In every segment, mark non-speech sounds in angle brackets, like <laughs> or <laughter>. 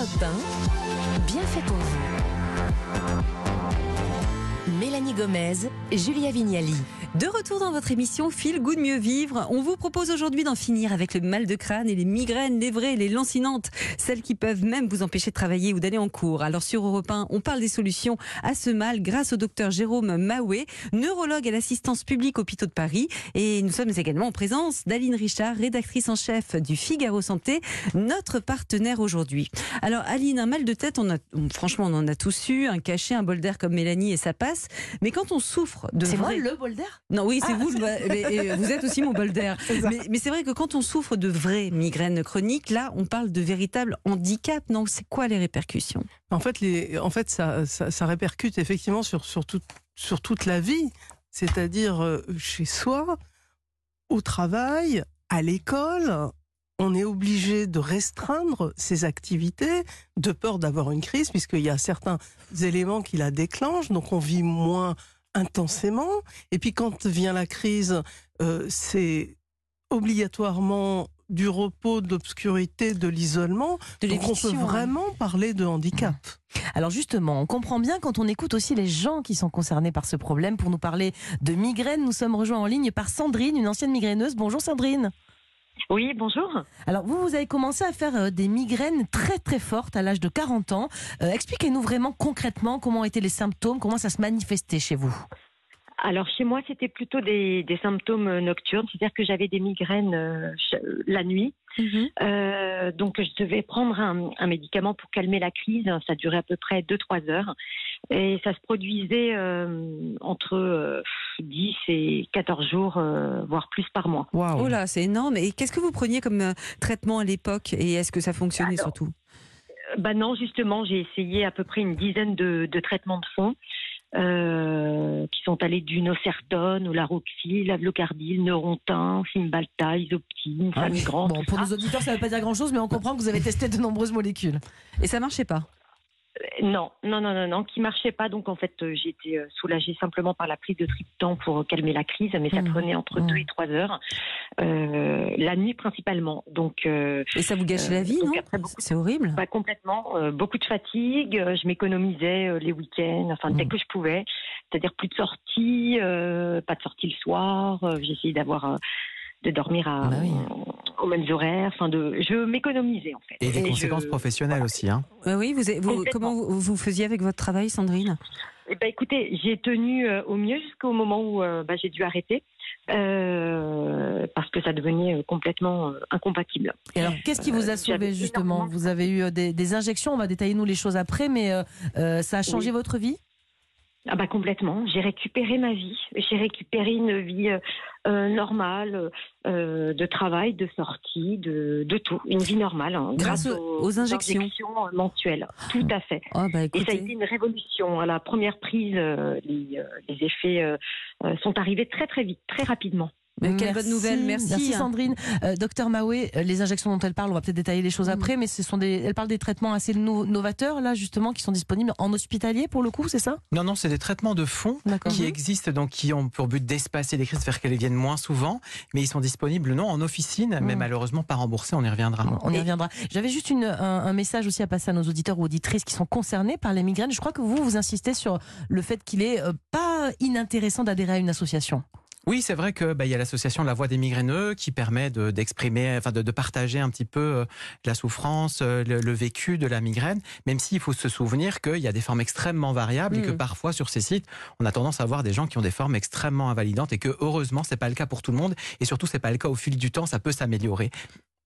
Europe 1, bien fait pour vous. Mélanie Gomez, Julia Vignali. De retour dans votre émission Feel Good Mieux Vivre, on vous propose aujourd'hui d'en finir avec le mal de crâne et les migraines, les vraies, les lancinantes, celles qui peuvent même vous empêcher de travailler ou d'aller en cours. Alors sur Europe 1, on parle des solutions à ce mal grâce au docteur Jérôme Maoué, neurologue à l'assistance publique hôpitaux de Paris. Et nous sommes également en présence d'Aline Richard, rédactrice en chef du Figaro Santé, notre partenaire aujourd'hui. Alors Aline, un mal de tête, franchement on en a tous eu, un cachet, un bol d'air comme Mélanie et ça passe. Mais quand on souffre de C'est vrai... moi le bol d'air Non, oui, c'est Ah. vous, mais, et vous êtes aussi mon bol d'air. <laughs> Mais, mais c'est vrai que quand on souffre de vraies migraines chroniques, là, on parle de véritables handicap. Non, c'est quoi les répercussions? En fait, les, en fait ça, ça, ça répercute effectivement sur, sur, tout- sur toute la vie, c'est-à-dire euh, chez soi, au travail, à l'école. On est obligé de restreindre ses activités de peur d'avoir une crise, puisqu'il y a certains éléments qui la déclenchent, donc on vit moins intensément. Et puis quand vient la crise, euh, c'est obligatoirement du repos, de l'obscurité, de l'isolement. Donc on peut hein. vraiment parler de handicap. Alors justement, on comprend bien quand on écoute aussi les gens qui sont concernés par ce problème. Pour nous parler de migraine, nous sommes rejoints en ligne par Sandrine, une ancienne migraineuse. Bonjour Sandrine. Oui, bonjour. Alors vous, vous avez commencé à faire euh, des migraines très très fortes à l'âge de 40 ans. Euh, Expliquez-nous vraiment concrètement comment étaient les symptômes, comment ça se manifestait chez vous. Alors chez moi, c'était plutôt des, des symptômes nocturnes, c'est-à-dire que j'avais des migraines euh, la nuit. Euh, donc je devais prendre un, un médicament pour calmer la crise. Ça durait à peu près 2-3 heures. Et ça se produisait euh, entre euh, 10 et 14 jours, euh, voire plus par mois. Oh là, c'est énorme. Et qu'est-ce que vous preniez comme euh, traitement à l'époque? Et est-ce que ça fonctionnait Alors, surtout? Bah non, justement, j'ai essayé à peu près une dizaine de, de traitements de fond. Euh, qui sont allés du Nocertone, au Laroxy, l'Avlocardil, Neurontin, Cymbalta, Isoptine, Ah, Famigrant. Bon, pour ça. nos auditeurs, ça ne veut pas dire grand-chose, mais on comprend que vous avez testé de nombreuses molécules. Et ça marchait pas Non, non, non, non, non, qui marchait pas. Donc en fait, euh, j'ai été euh, soulagée simplement par la prise de triptan pour calmer la crise, mais ça Mhm. prenait entre Mhm. 2 et 3 heures, euh, la nuit principalement. Donc euh, Et ça vous gâchait Euh, la vie, non C'est horrible. pas complètement, beaucoup de fatigue. je m'économisais les week-ends, enfin dès Mhm. que je pouvais. C'est-à-dire plus de sorties, pas de sorties le soir. J'essayais d'avoir de dormir à, Bah oui. aux mêmes horaires. Enfin de, je m'économisais en fait. Et des je- conséquences professionnelles aussi. Hein. Euh, oui, vous, comment vous, vous faisiez avec votre travail, Sandrine? Eh ben, écoutez, j'ai tenu euh, au mieux jusqu'au moment où euh, bah, j'ai dû arrêter euh, parce que ça devenait complètement incompatible. Et alors, qu'est-ce qui vous a sauvé justement? Vous avez eu des, des injections, on va détailler nous les choses après, mais ça a changé Oui. votre vie? Ah bah complètement. J'ai récupéré ma vie. J'ai récupéré une vie euh, euh, normale, euh, de travail, de sortie, de, de tout. Une vie normale. hein, Grâce grâce aux- aux injections. mensuelles. Tout à fait. Oh bah Et ça a été une révolution. À la première prise, euh, les, les effets sont arrivés très très vite, très rapidement. Mais quelle bonne nouvelle, merci. Merci hein. Sandrine. Euh, Docteur Maoué, euh, les injections dont elle parle, on va peut-être détailler les choses Mm. après, mais ce sont des, elle parle des traitements assez no- novateurs, là, justement, qui sont disponibles en hospitalier, pour le coup, c'est ça? Non, non, c'est des traitements de fond qui existent, donc qui ont pour but d'espacer les crises, faire qu'elles viennent moins souvent, mais ils sont disponibles non en officine, mais Mhm. malheureusement pas remboursés, on y reviendra. On y reviendra. J'avais juste une, un, un message aussi à passer à nos auditeurs ou auditrices qui sont concernés par les migraines. Je crois que vous, vous insistez sur le fait qu'il est euh, pas inintéressant d'adhérer à une association. Oui, c'est vrai que bah, il y a l'association de la voix des migraineux qui permet de- d'exprimer, enfin de, de partager un petit peu euh, la souffrance, euh, le, le vécu de la migraine. Même s'il faut se souvenir qu'il y a des formes extrêmement variables et que Mm. parfois sur ces sites, on a tendance à voir des gens qui ont des formes extrêmement invalidantes et que heureusement c'est pas le cas pour tout le monde et surtout c'est pas le cas au fil du temps, ça peut s'améliorer.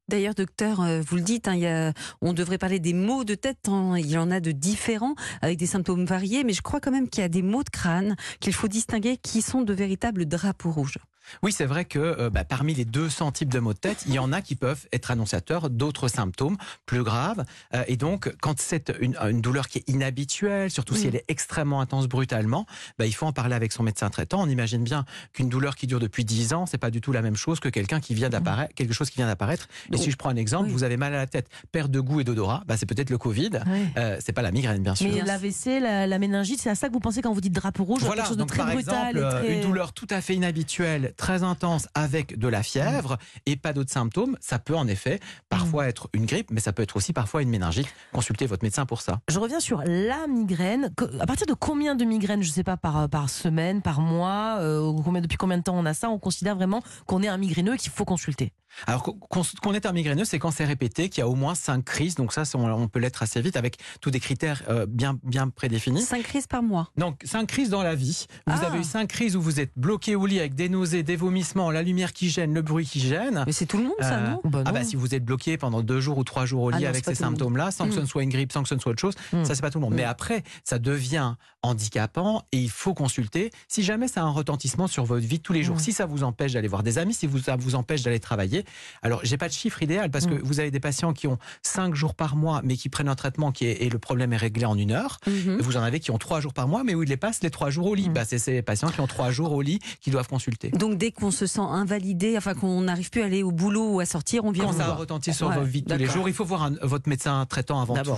D'ailleurs, docteur, euh, vous le dites, hein, on devrait parler des maux de tête. hein, il y en a de différents, avec des symptômes variés, mais je crois quand même qu'il y a des maux de crâne qu'il faut distinguer qui sont de véritables drapeaux rouges. Oui, c'est vrai que euh, bah, parmi les 200 types de maux de tête, il y en a qui peuvent être annonciateurs d'autres symptômes plus graves. Euh, et donc, quand c'est une, une douleur qui est inhabituelle, surtout si elle est extrêmement intense brutalement, bah, il faut en parler avec son médecin traitant. On imagine bien qu'une douleur qui dure depuis 10 ans, c'est pas du tout la même chose que quelqu'un qui vient d'apparaître, quelque chose qui vient d'apparaître. Et si je prends un exemple, oui. vous avez mal à la tête, perte de goût et d'odorat, bah, c'est peut-être le Covid. Euh, c'est pas la migraine, bien sûr. Mais l'AVC, la, la méningite, c'est à ça que vous pensez quand vous dites drapeau rouge, Voilà, quelque chose de donc très par brutal exemple, et euh, très... une douleur tout à fait inhabituelle, très intense avec de la fièvre et pas d'autres symptômes, ça peut en effet parfois être une grippe, mais ça peut être aussi parfois une méningite. Consultez votre médecin pour ça. Je reviens sur la migraine. À partir de combien de migraines, je ne sais pas, par, par semaine, par mois, euh, combien, depuis combien de temps on a ça, on considère vraiment qu'on est un migraineux et qu'il faut consulter? Alors qu'on est un migraineux, c'est quand c'est répété, qu'il y a au moins cinq crises. Donc ça, on peut l'être assez vite avec tous des critères euh, bien, bien prédéfinis. Cinq crises par mois. Donc cinq crises dans la vie. Vous ah. avez eu cinq crises où vous êtes bloqué au lit avec des nausées, des vomissements, la lumière qui gêne, le bruit qui gêne. Mais c'est tout le monde, ça, euh, non, bah Ah bah si vous êtes bloqué pendant deux jours ou trois jours au ah lit avec ces symptômes-là, sans que ce ne hmm. soit une grippe, sans que ce ne soit autre chose, hmm. ça c'est pas tout le monde. Hmm. Mais après, ça devient handicapant et il faut consulter. Si jamais ça a un retentissement sur votre vie de tous les jours, si ça vous empêche d'aller voir des amis, si ça vous empêche d'aller travailler, alors j'ai pas de chiffre idéal parce que vous avez des patients qui ont cinq jours par mois mais qui prennent un traitement qui est, et le problème est réglé en une heure. Mhm. Vous en avez qui ont trois jours par mois mais où ils les passent les trois jours au lit. Bah, c'est ces patients qui ont trois jours au lit qui doivent consulter. Donc dès qu'on se sent invalidé, enfin qu'on n'arrive plus à aller au boulot ou à sortir, on vient. Quand ça a retenti sur votre vie de tous les jours, il faut voir votre médecin traitant avant tout.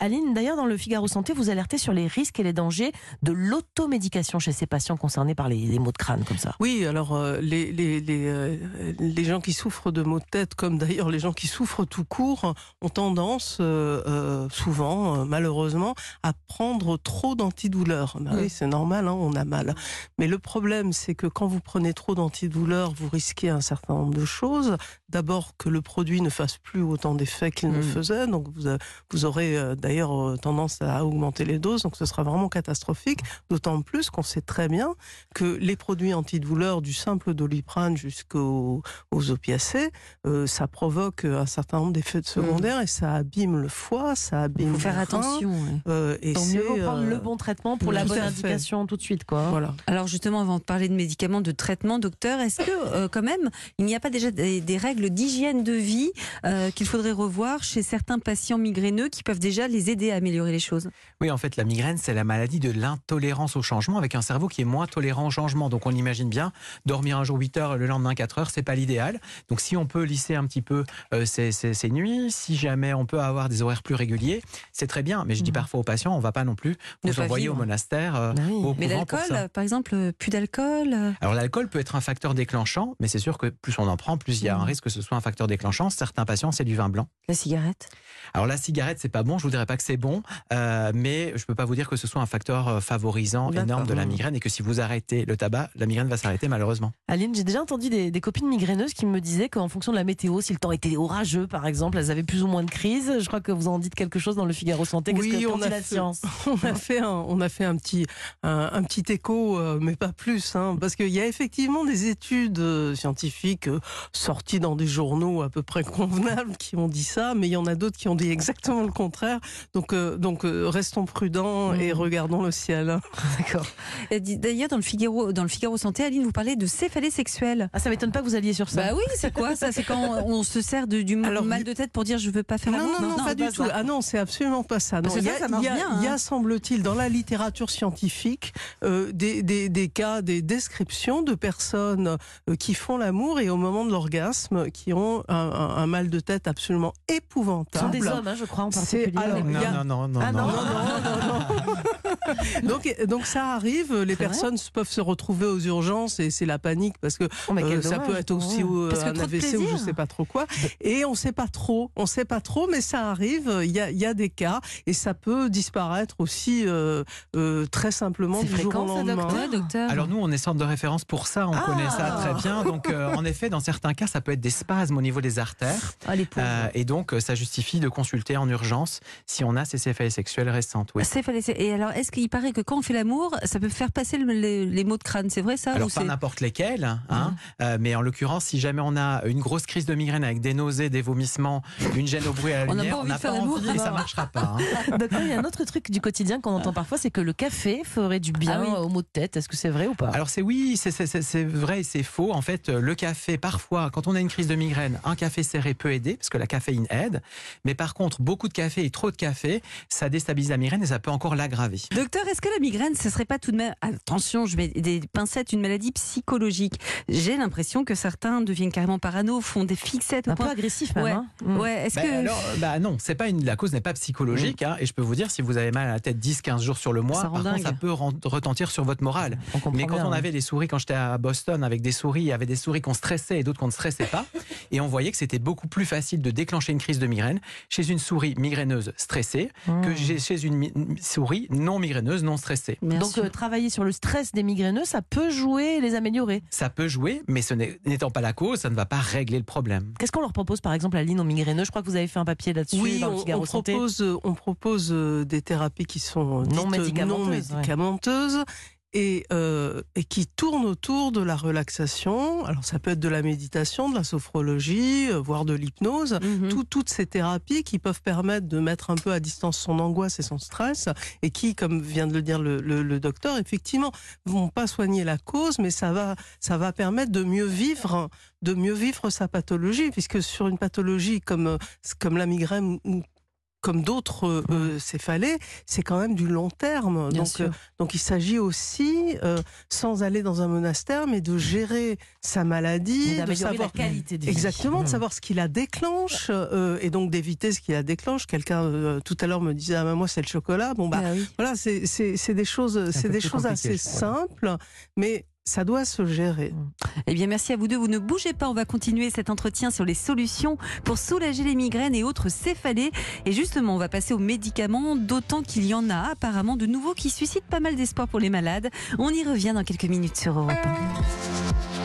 Aline, d'ailleurs dans le Figaro Santé, vous alertez sur les risques et les dangers de l'automédication chez ces patients concernés par les, maux de crâne comme ça. Oui, alors euh, les, les, les, euh, les gens qui souffrent de maux de tête comme d'ailleurs les gens qui souffrent tout court, ont tendance euh, euh, souvent, euh, malheureusement, à prendre trop d'antidouleurs. Bah oui, c'est normal, hein, on a mal. Mais le problème, c'est que quand vous prenez trop d'antidouleurs, vous risquez un certain nombre de choses. D'abord que le produit ne fasse plus autant d'effets qu'il ne mm. faisait, donc vous, vous aurez d'ailleurs tendance à augmenter les doses, donc ce sera vraiment catastrophique. D'autant plus qu'on sait très bien que les produits antidouleurs, du simple doliprane jusqu'aux opiacés, ça provoque un certain nombre d'effets secondaires mm. et ça abîme le foie, ça abîme. Il faut faire attention. Euh, et Donc mieux prendre le euh, bon traitement pour la bonne indication tout de suite, quoi. Voilà. Alors justement, avant de parler de médicaments, de traitement, docteur, est-ce que euh, quand même il n'y a pas déjà des, règles d'hygiène de vie qu'il faudrait revoir chez certains patients migraineux qui peuvent déjà les aider à améliorer les choses? Oui, en fait, la migraine, c'est la maladie de l'intolérance au changement, avec un cerveau qui est moins tolérant au changement. Donc on imagine bien, dormir un jour 8 heures, le lendemain 4 heures, c'est pas l'idéal. Donc si on peut lisser un petit peu euh, ces, nuits. Si jamais on peut avoir des horaires plus réguliers, c'est très bien. Mais je dis mm. parfois aux patients, on ne va pas non plus vous envoyer au monastère. Euh, bah mais l'alcool, par exemple, plus d'alcool euh Alors l'alcool peut être un facteur déclenchant, mais c'est sûr que plus on en prend, plus il y a un mm. risque que ce soit un facteur déclenchant. Certains patients, c'est du vin blanc. La cigarette? Alors la cigarette, c'est pas bon. Je vous dirais pas que c'est bon, mais je peux pas vous dire que ce soit un facteur favorisant énorme de la migraine et que si vous arrêtez le tabac, la migraine va s'arrêter malheureusement. Aline, j'ai déjà entendu des, des, copines migraineuses qui me disaient qu'en fonction de la météo, si le temps était orageux, par exemple, elles avaient plus ou moins de crise. Je crois que vous en dites quelque chose dans le Figaro Santé. Oui, on a, la fait, science? <laughs> on a fait un, on a fait un petit, un, petit écho, euh, mais pas plus, hein, parce qu'il y a effectivement des études euh, scientifiques euh, sorties dans des journaux à peu près <laughs> convenables qui ont dit ça, mais il y en a d'autres qui ont dit exactement le contraire. Donc, donc restons prudents et mmh. regardons le ciel. <laughs> D'accord. D'ailleurs, dans le Figaro, dans le Figaro Santé, Aline, vous parlez de céphalée sexuelle. Ah, ça m'étonne pas que vous alliez sur ça. Bah oui, c'est quoi ça? C'est quand on se sert de, du Alors, mal de tête pour dire je veux pas faire non, non, non, non, pas, du tout. Ah non, c'est absolument pas ça. Non, il y a, il y a, il y a hein. semble-t-il, dans la littérature scientifique, euh, des, des, des, cas, des descriptions de personnes euh, qui font l'amour et au moment de l'orgasme, qui ont un, un, mal de tête absolument épouvantable. Ce sont des hommes, hein, je crois, en particulier. Alors, non, a... non, non, non, ah, non, non, non, non, <laughs> <laughs> donc, donc ça arrive, les personnes peuvent se retrouver aux urgences et c'est la panique parce que oh, euh, ça peut être aussi un AVC ou je sais pas trop quoi. Et on sait pas trop, on sait pas trop, mais ça arrive. Il y a, il y a des cas et ça peut disparaître aussi euh, euh, très simplement du jour au lendemain. Ça, docteur, Alors nous, on est centre de référence pour ça, on ah connaît ça très bien. Donc euh, en effet, dans certains cas, ça peut être des spasmes au niveau des artères. Ah, les et donc ça justifie de consulter en urgence si on a ces céphalées sexuelles récentes. Oui. Et alors, est-ce qu'il paraît que quand on fait l'amour, ça peut faire passer les, les maux de crâne C'est vrai ça Alors pas n'importe lesquels, hein, mais en l'occurrence, si jamais on a une grosse crise de migraine avec des nausées, des vomissements, une gêne au bruit à la lumière, on n'a pas envie, et ça marchera pas. Hein. <laughs> il y a un autre truc du quotidien qu'on entend parfois, c'est que le café ferait du bien ah aux maux de tête. Est-ce que c'est vrai ou pas? Alors c'est oui, c'est vrai et c'est faux. En fait, le café, parfois, quand on a une crise de migraine, un café serré peut aider, parce que la caféine aide. Mais par contre, beaucoup de café et trop de café, ça déstabilise la migraine et ça peut encore l'aggraver. Docteur, est-ce que la migraine, ce serait pas tout de même, attention, je mets des pincettes, une maladie psychologique J'ai l'impression que certains deviennent carrément parano, font des fixettes. Un peu agressif, même. Ouais. Hein mm. ouais. Est-ce bah, que alors, bah non, c'est pas une, la cause n'est pas psychologique. Hein, et je peux vous dire, si vous avez mal à la tête 10-15 jours sur le mois, Ça par contre, ça peut retentir sur votre morale. Mais quand bien, on avait des souris, quand j'étais à Boston avec des souris, il y avait des souris qu'on stressait et d'autres qu'on ne stressait pas. <laughs> Et on voyait que c'était beaucoup plus facile de déclencher une crise de migraine chez une souris migraineuse stressée que Mm. chez- chez une mi- souris non migraineuse non stressée. Bien Donc euh, travailler sur le stress des migraineux, ça peut jouer et les améliorer. Ça peut jouer, mais ce n'est- n'étant pas la cause, ça ne va pas régler le problème. Qu'est-ce qu'on leur propose par exemple à Lille aux migraineux Je crois que vous avez fait un papier là-dessus Oui, dans le on, Figaro on propose, euh, on propose euh, des thérapies qui sont Non médicamenteuses, non ouais. Et, euh, et qui tournent autour de la relaxation. Alors ça peut être de la méditation, de la sophrologie, euh, voire de l'hypnose. Mhm. Tout- toutes ces thérapies qui peuvent permettre de mettre un peu à distance son angoisse et son stress et qui, comme vient de le dire le, le- le docteur, effectivement, vont pas soigner la cause, mais ça va, ça va permettre de mieux vivre, de mieux vivre sa pathologie, puisque sur une pathologie comme, euh, comme la migraine ou comme d'autres euh, euh, céphalées, c'est quand même du long terme. Bien donc, euh, donc il s'agit aussi, euh, sans aller dans un monastère, mais de gérer sa maladie, de D'améliorer la savoir qualité de vie. Exactement, de Mm. savoir ce qui la déclenche et donc d'éviter ce qui la déclenche. Quelqu'un tout à l'heure me disait ah ben moi c'est le chocolat. Bon bah Ah oui. voilà, c'est des choses c'est des choses assez simples, mais ça doit se gérer. Eh bien, merci à vous deux. Vous ne bougez pas. On va continuer cet entretien sur les solutions pour soulager les migraines et autres céphalées. Et justement, on va passer aux médicaments, d'autant qu'il y en a apparemment de nouveaux qui suscitent pas mal d'espoir pour les malades. On y revient dans quelques minutes sur Europe 1.